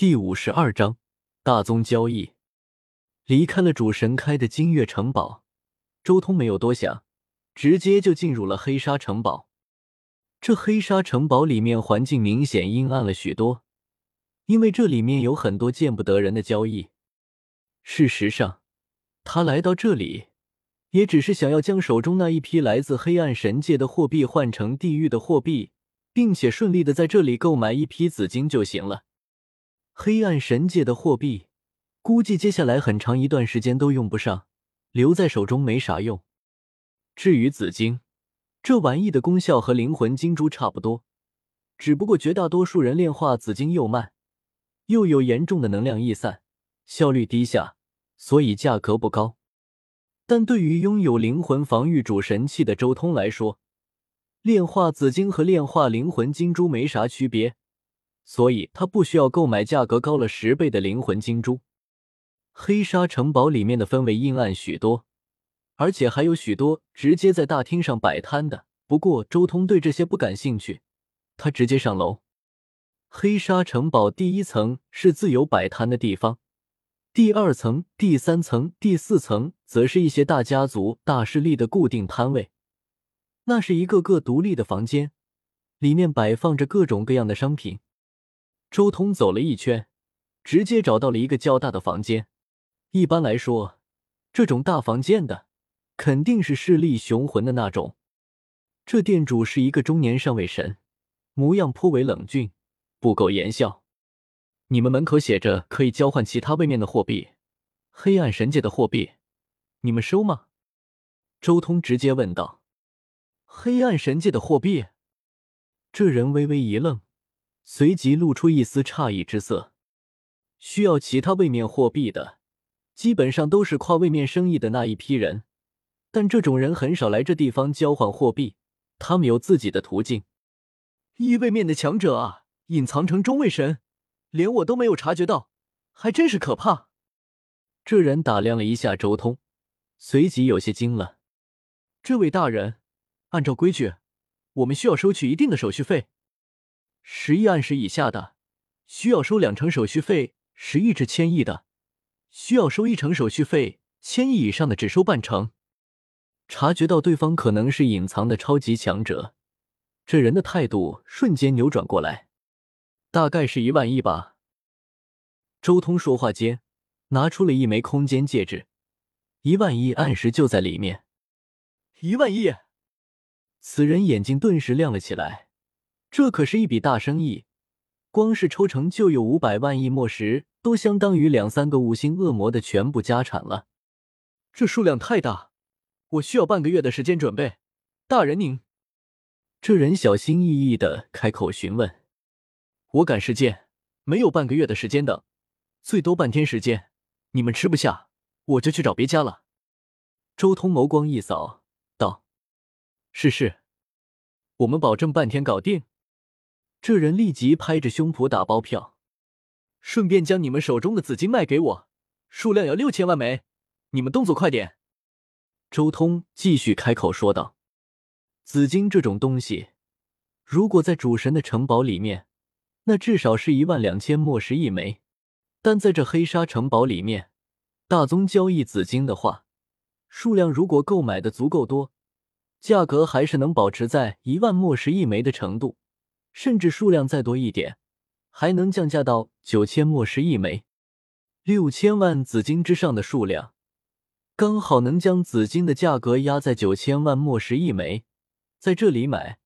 第五十二章大宗交易。离开了主神开的金月城堡，周通没有多想，直接就进入了黑沙城堡。这黑沙城堡里面环境明显阴暗了许多，因为这里面有很多见不得人的交易。事实上，他来到这里，也只是想要将手中那一批来自黑暗神界的货币换成地狱的货币，并且顺利的在这里购买一批紫金就行了。黑暗神界的货币，估计接下来很长一段时间都用不上，留在手中没啥用。至于紫晶，这玩意的功效和灵魂金珠差不多，只不过绝大多数人炼化紫晶又慢，又有严重的能量逸散，效率低下，所以价格不高。但对于拥有灵魂防御主神器的周通来说，炼化紫晶和炼化灵魂金珠没啥区别。所以他不需要购买价格高了十倍的灵魂金珠。黑沙城堡里面的氛围阴暗许多，而且还有许多直接在大厅上摆摊的。不过周通对这些不感兴趣，他直接上楼。黑沙城堡第一层是自由摆摊的地方，第二层、第三层、第四层则是一些大家族、大势力的固定摊位。那是一个个独立的房间，里面摆放着各种各样的商品。周通走了一圈，直接找到了一个较大的房间。一般来说，这种大房间的肯定是势力雄浑的那种。这店主是一个中年上位神，模样颇为冷峻，不苟言笑。你们门口写着可以交换其他位面的货币，黑暗神界的货币，你们收吗？周通直接问道。黑暗神界的货币？这人微微一愣。随即露出一丝诧异之色。需要其他位面货币的，基本上都是跨位面生意的那一批人，但这种人很少来这地方交换货币，他们有自己的途径。一位面的强者啊，隐藏成中位神，连我都没有察觉到，还真是可怕。这人打量了一下周通，随即有些惊了。这位大人，按照规矩，我们需要收取一定的手续费。十亿暗时以下的，需要收两成手续费；十亿至千亿的，需要收一成手续费；千亿以上的只收半成。察觉到对方可能是隐藏的超级强者，这人的态度瞬间扭转过来。大概是一万亿吧。周通说话间，拿出了一枚空间戒指，一万亿暗时就在里面。一万亿！此人眼睛顿时亮了起来。这可是一笔大生意，光是抽成就有五百万亿墨石，都相当于两三个五星恶魔的全部家产了。这数量太大，我需要半个月的时间准备。大人您，这人小心翼翼的开口询问。我赶时间，没有半个月的时间等，最多半天时间。你们吃不下，我就去找别家了。周通眸光一扫，道：“是是，我们保证半天搞定。”这人立即拍着胸脯打包票，顺便将你们手中的紫金卖给我，数量要六千万枚，你们动作快点。周通继续开口说道：“紫金这种东西，如果在主神的城堡里面，那至少是一万两千墨石一枚；但在这黑沙城堡里面，大宗交易紫金的话，数量如果购买的足够多，价格还是能保持在一万墨石一枚的程度。”甚至数量再多一点，还能降价到九千墨石一枚，六千万紫金之上的数量，刚好能将紫金的价格压在九千万墨石一枚，在这里买，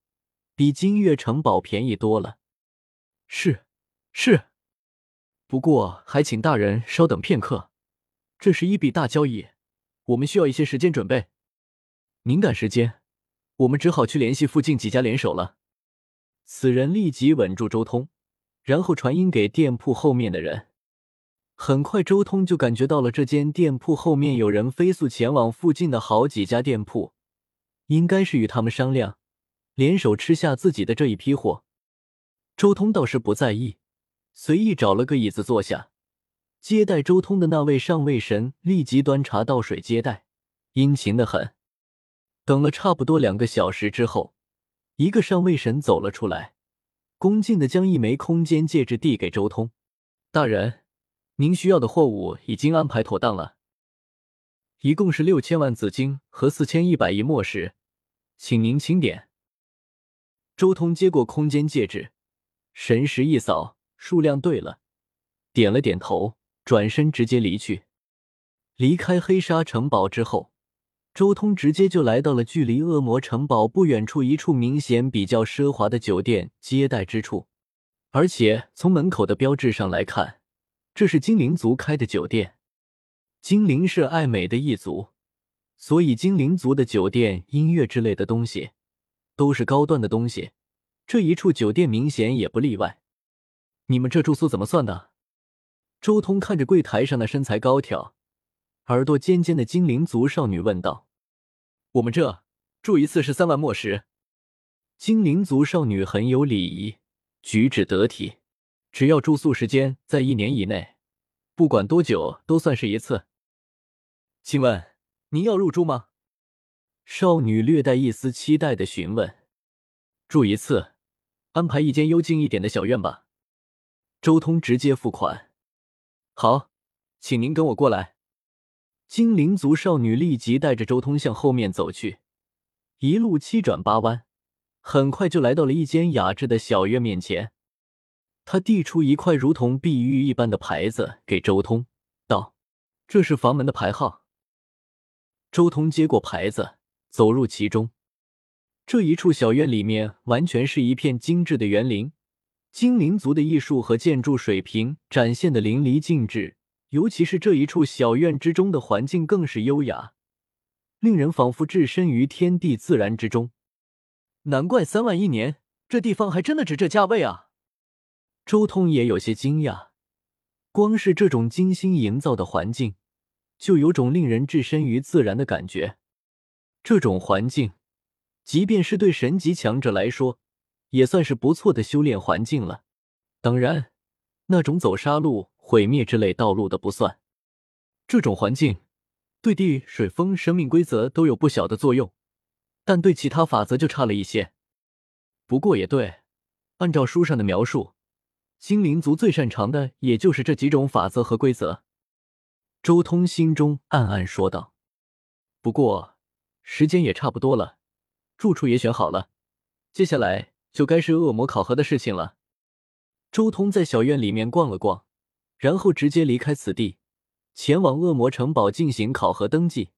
比金月城堡便宜多了。是，是，不过还请大人稍等片刻，这是一笔大交易，我们需要一些时间准备。您赶时间，我们只好去联系附近几家联手了。此人立即稳住周通，然后传音给店铺后面的人。很快，周通就感觉到了这间店铺后面有人飞速前往附近的好几家店铺，应该是与他们商量，联手吃下自己的这一批货。周通倒是不在意，随意找了个椅子坐下。接待周通的那位上位神立即端茶倒水接待，殷勤的很。等了差不多两个小时之后。一个上位神走了出来，恭敬的将一枚空间戒指递给周通，大人，您需要的货物已经安排妥当了，一共是六千万紫金和四千一百亿墨石，请您清点。周通接过空间戒指，神识一扫，数量对了，点了点头，转身直接离去。离开黑沙城堡之后，周通直接就来到了距离恶魔城堡不远处一处明显比较奢华的酒店接待之处。而且从门口的标志上来看，这是精灵族开的酒店。精灵是爱美的一族，所以精灵族的酒店、音乐之类的东西都是高端的东西。这一处酒店明显也不例外。你们这住宿怎么算的？周通看着柜台上的身材高挑、耳朵尖尖的精灵族少女问道：“我们这住一次是三万墨石。”精灵族少女很有礼仪。举止得体，只要住宿时间在一年以内，不管多久都算是一次。请问您要入住吗？少女略带一丝期待的询问。住一次，安排一间幽静一点的小院吧。周通直接付款。好，请您跟我过来。精灵族少女立即带着周通向后面走去，一路七转八弯。很快就来到了一间雅致的小院面前，他递出一块如同碧玉一般的牌子给周通，道：“这是房门的牌号。”周通接过牌子，走入其中。这一处小院里面完全是一片精致的园林，精灵族的艺术和建筑水平展现的淋漓尽致。尤其是这一处小院之中的环境更是优雅，令人仿佛置身于天地自然之中。难怪三万一年，这地方还真的值这价位啊！周通也有些惊讶，光是这种精心营造的环境，就有种令人置身于自然的感觉。这种环境，即便是对神级强者来说，也算是不错的修炼环境了。当然，那种走杀戮、毁灭之类道路的不算。这种环境，对地、水、风生命规则都有不小的作用。但对其他法则就差了一些。不过也对，按照书上的描述，精灵族最擅长的也就是这几种法则和规则。周通心中暗暗说道。不过时间也差不多了，住处也选好了，接下来就该是恶魔考核的事情了。周通在小院里面逛了逛，然后直接离开此地，前往恶魔城堡进行考核登记。